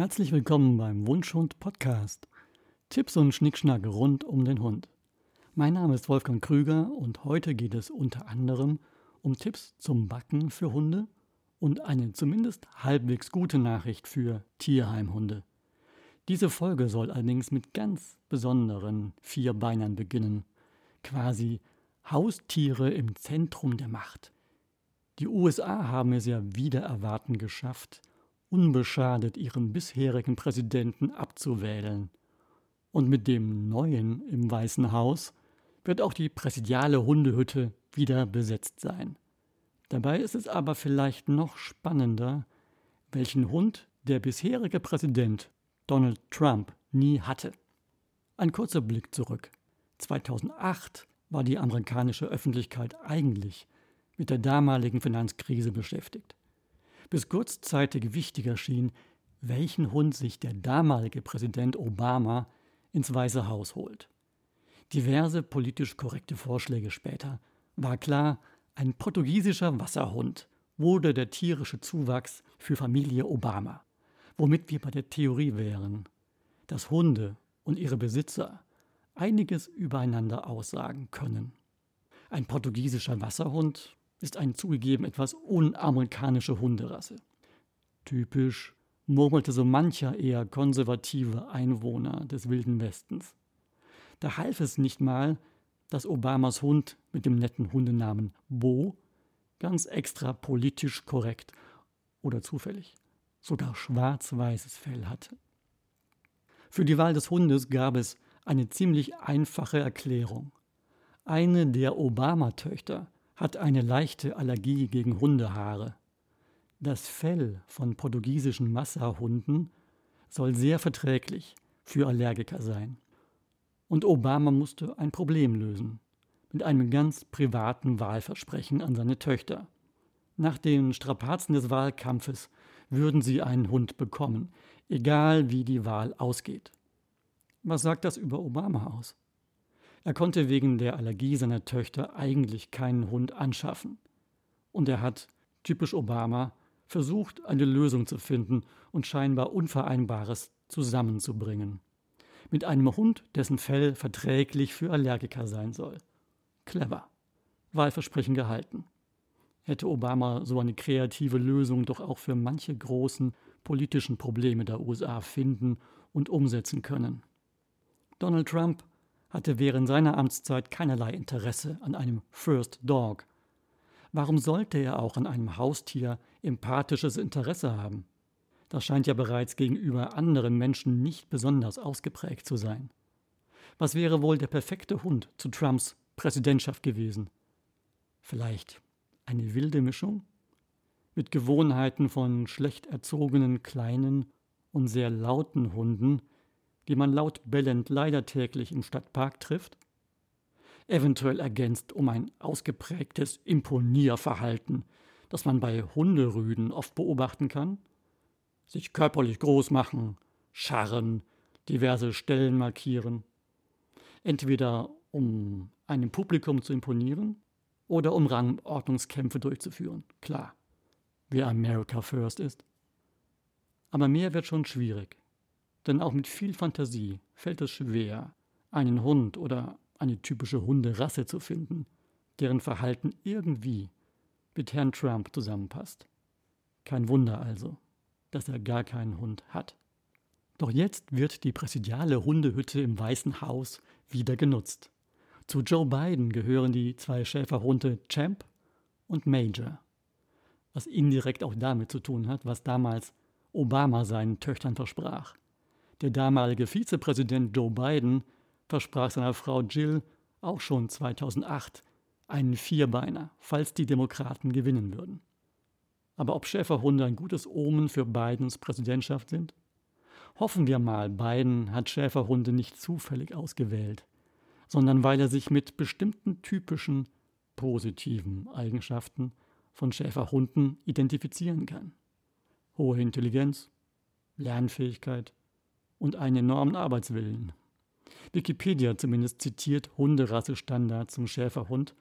Herzlich willkommen beim Wunschhund Podcast. Tipps und Schnickschnack rund um den Hund. Mein Name ist Wolfgang Krüger und heute geht es unter anderem um Tipps zum Backen für Hunde und eine zumindest halbwegs gute Nachricht für Tierheimhunde. Diese Folge soll allerdings mit ganz besonderen Vierbeinern beginnen, quasi Haustiere im Zentrum der Macht. Die USA haben es ja wieder erwarten geschafft, unbeschadet ihren bisherigen Präsidenten abzuwählen. Und mit dem neuen im Weißen Haus wird auch die präsidiale Hundehütte wieder besetzt sein. Dabei ist es aber vielleicht noch spannender, welchen Hund der bisherige Präsident Donald Trump nie hatte. Ein kurzer Blick zurück. 2008 war die amerikanische Öffentlichkeit eigentlich mit der damaligen Finanzkrise beschäftigt bis kurzzeitig wichtiger schien, welchen Hund sich der damalige Präsident Obama ins Weiße Haus holt. Diverse politisch korrekte Vorschläge später war klar, ein portugiesischer Wasserhund wurde der tierische Zuwachs für Familie Obama, womit wir bei der Theorie wären, dass Hunde und ihre Besitzer einiges übereinander aussagen können. Ein portugiesischer Wasserhund ist eine zugegeben etwas unamerikanische Hunderasse. Typisch murmelte so mancher eher konservative Einwohner des Wilden Westens. Da half es nicht mal, dass Obamas Hund mit dem netten Hundenamen Bo ganz extra politisch korrekt oder zufällig sogar schwarz-weißes Fell hatte. Für die Wahl des Hundes gab es eine ziemlich einfache Erklärung. Eine der Obama-Töchter hat eine leichte Allergie gegen Hundehaare. Das Fell von portugiesischen Massahunden soll sehr verträglich für Allergiker sein. Und Obama musste ein Problem lösen mit einem ganz privaten Wahlversprechen an seine Töchter. Nach den Strapazen des Wahlkampfes würden sie einen Hund bekommen, egal wie die Wahl ausgeht. Was sagt das über Obama aus? Er konnte wegen der Allergie seiner Töchter eigentlich keinen Hund anschaffen. Und er hat, typisch Obama, versucht, eine Lösung zu finden und scheinbar Unvereinbares zusammenzubringen. Mit einem Hund, dessen Fell verträglich für Allergiker sein soll. Clever. Wahlversprechen gehalten. Hätte Obama so eine kreative Lösung doch auch für manche großen politischen Probleme der USA finden und umsetzen können. Donald Trump hatte während seiner Amtszeit keinerlei Interesse an einem First Dog. Warum sollte er auch an einem Haustier empathisches Interesse haben? Das scheint ja bereits gegenüber anderen Menschen nicht besonders ausgeprägt zu sein. Was wäre wohl der perfekte Hund zu Trumps Präsidentschaft gewesen? Vielleicht eine wilde Mischung? Mit Gewohnheiten von schlecht erzogenen kleinen und sehr lauten Hunden, die man laut bellend leider täglich im Stadtpark trifft? Eventuell ergänzt um ein ausgeprägtes Imponierverhalten, das man bei Hunderüden oft beobachten kann? Sich körperlich groß machen, scharren, diverse Stellen markieren. Entweder um einem Publikum zu imponieren oder um Rangordnungskämpfe durchzuführen. Klar, wer America First ist. Aber mehr wird schon schwierig. Denn auch mit viel Fantasie fällt es schwer, einen Hund oder eine typische Hunderasse zu finden, deren Verhalten irgendwie mit Herrn Trump zusammenpasst. Kein Wunder also, dass er gar keinen Hund hat. Doch jetzt wird die präsidiale Hundehütte im Weißen Haus wieder genutzt. Zu Joe Biden gehören die zwei Schäferhunde Champ und Major, was indirekt auch damit zu tun hat, was damals Obama seinen Töchtern versprach. Der damalige Vizepräsident Joe Biden versprach seiner Frau Jill auch schon 2008 einen Vierbeiner, falls die Demokraten gewinnen würden. Aber ob Schäferhunde ein gutes Omen für Bidens Präsidentschaft sind? Hoffen wir mal, Biden hat Schäferhunde nicht zufällig ausgewählt, sondern weil er sich mit bestimmten typischen positiven Eigenschaften von Schäferhunden identifizieren kann. Hohe Intelligenz, Lernfähigkeit, und einen enormen Arbeitswillen. Wikipedia zumindest zitiert Hunderassestandards zum Schäferhund.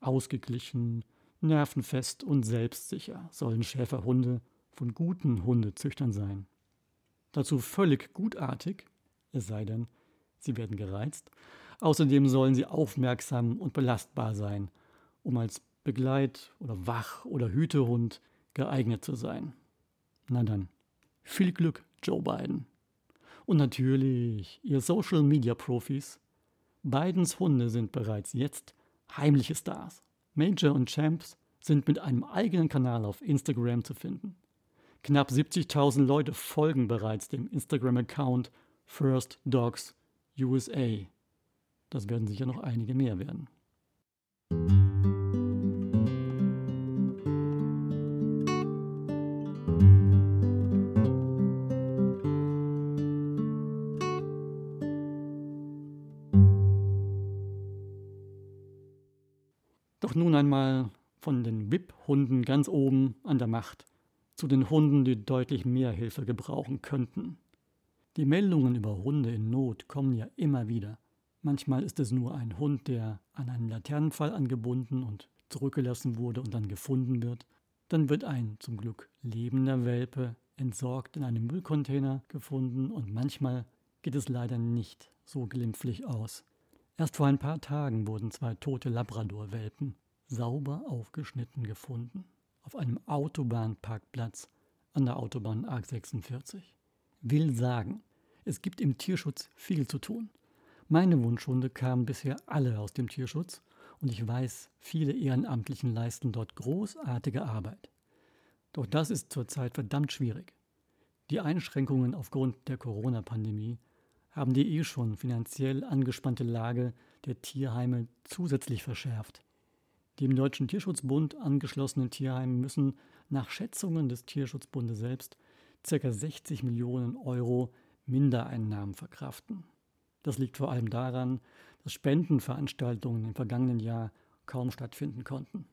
Ausgeglichen, nervenfest und selbstsicher sollen Schäferhunde von guten Hundezüchtern sein. Dazu völlig gutartig, es sei denn, sie werden gereizt. Außerdem sollen sie aufmerksam und belastbar sein, um als Begleit- oder Wach- oder Hütehund geeignet zu sein. Na dann, viel Glück, Joe Biden. Und natürlich, ihr Social Media Profis. Bidens Hunde sind bereits jetzt heimliche Stars. Major und Champs sind mit einem eigenen Kanal auf Instagram zu finden. Knapp 70.000 Leute folgen bereits dem Instagram-Account First Dogs USA. Das werden sicher noch einige mehr werden. Nun einmal von den VIP-Hunden ganz oben an der Macht zu den Hunden, die deutlich mehr Hilfe gebrauchen könnten. Die Meldungen über Hunde in Not kommen ja immer wieder. Manchmal ist es nur ein Hund, der an einen Laternenfall angebunden und zurückgelassen wurde und dann gefunden wird. Dann wird ein zum Glück lebender Welpe entsorgt in einem Müllcontainer gefunden und manchmal geht es leider nicht so glimpflich aus. Erst vor ein paar Tagen wurden zwei tote Labrador-Welpen sauber aufgeschnitten gefunden auf einem Autobahnparkplatz an der Autobahn A46. Will sagen, es gibt im Tierschutz viel zu tun. Meine Wunschhunde kamen bisher alle aus dem Tierschutz und ich weiß, viele Ehrenamtlichen leisten dort großartige Arbeit. Doch das ist zurzeit verdammt schwierig. Die Einschränkungen aufgrund der Corona-Pandemie haben die eh schon finanziell angespannte Lage der Tierheime zusätzlich verschärft. Die im Deutschen Tierschutzbund angeschlossenen Tierheime müssen nach Schätzungen des Tierschutzbundes selbst ca. 60 Millionen Euro Mindereinnahmen verkraften. Das liegt vor allem daran, dass Spendenveranstaltungen im vergangenen Jahr kaum stattfinden konnten.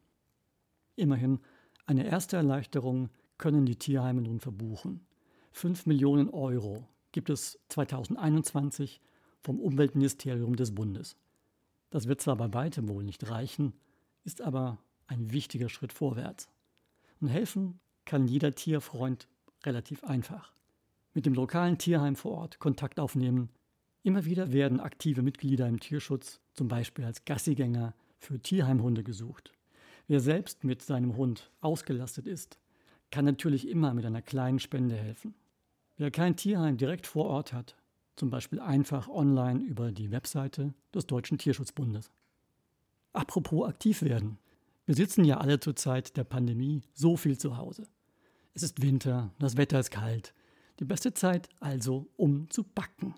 Immerhin, eine erste Erleichterung können die Tierheime nun verbuchen. 5 Millionen Euro gibt es 2021 vom Umweltministerium des Bundes. Das wird zwar bei weitem wohl nicht reichen, ist aber ein wichtiger Schritt vorwärts. Und helfen kann jeder Tierfreund relativ einfach. Mit dem lokalen Tierheim vor Ort Kontakt aufnehmen. Immer wieder werden aktive Mitglieder im Tierschutz, zum Beispiel als Gassigänger, für Tierheimhunde gesucht. Wer selbst mit seinem Hund ausgelastet ist, kann natürlich immer mit einer kleinen Spende helfen. Wer kein Tierheim direkt vor Ort hat, zum Beispiel einfach online über die Webseite des Deutschen Tierschutzbundes. Apropos aktiv werden. Wir sitzen ja alle zur Zeit der Pandemie so viel zu Hause. Es ist Winter, das Wetter ist kalt. Die beste Zeit also, um zu backen.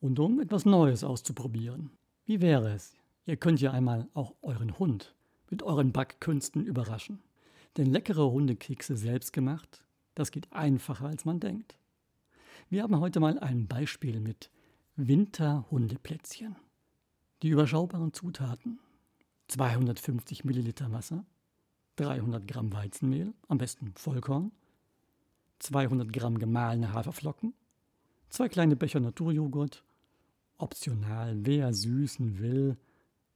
Und um etwas Neues auszuprobieren. Wie wäre es? Ihr könnt ja einmal auch euren Hund mit euren Backkünsten überraschen. Denn leckere Hundekekse selbst gemacht, das geht einfacher als man denkt. Wir haben heute mal ein Beispiel mit Winterhundeplätzchen. Die überschaubaren Zutaten 250 Milliliter Wasser, 300 Gramm Weizenmehl, am besten Vollkorn, 200 Gramm gemahlene Haferflocken, zwei kleine Becher Naturjoghurt, optional, wer süßen will,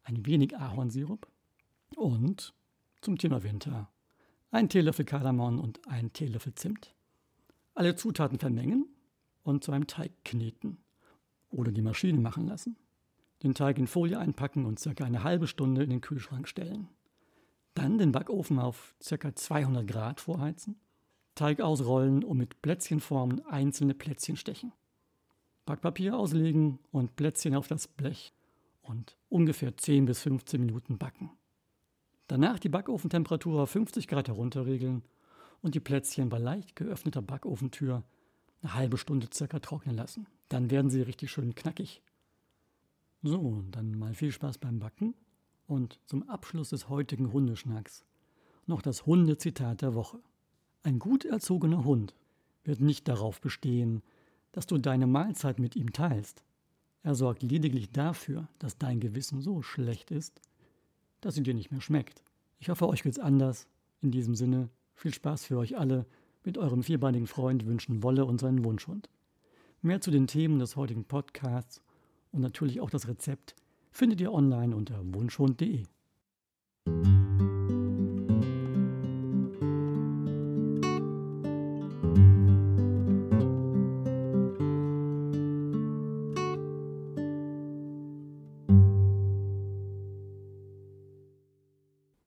ein wenig Ahornsirup und zum Thema Winter ein Teelöffel Kardamom und ein Teelöffel Zimt. Alle Zutaten vermengen und zu einem Teig kneten oder die Maschine machen lassen. Den Teig in Folie einpacken und circa eine halbe Stunde in den Kühlschrank stellen. Dann den Backofen auf circa 200 Grad vorheizen. Teig ausrollen und mit Plätzchenformen einzelne Plätzchen stechen. Backpapier auslegen und Plätzchen auf das Blech und ungefähr 10 bis 15 Minuten backen. Danach die Backofentemperatur auf 50 Grad herunterregeln und die Plätzchen bei leicht geöffneter Backofentür eine halbe Stunde circa trocknen lassen. Dann werden sie richtig schön knackig. So, dann mal viel Spaß beim Backen und zum Abschluss des heutigen Hundeschnacks noch das Hundezitat der Woche. Ein gut erzogener Hund wird nicht darauf bestehen, dass du deine Mahlzeit mit ihm teilst. Er sorgt lediglich dafür, dass dein Gewissen so schlecht ist, dass sie dir nicht mehr schmeckt. Ich hoffe, euch geht's anders. In diesem Sinne, viel Spaß für euch alle mit eurem vierbeinigen Freund wünschen Wolle und seinen Wunschhund. Mehr zu den Themen des heutigen Podcasts und natürlich auch das Rezept findet ihr online unter wunschhund.de.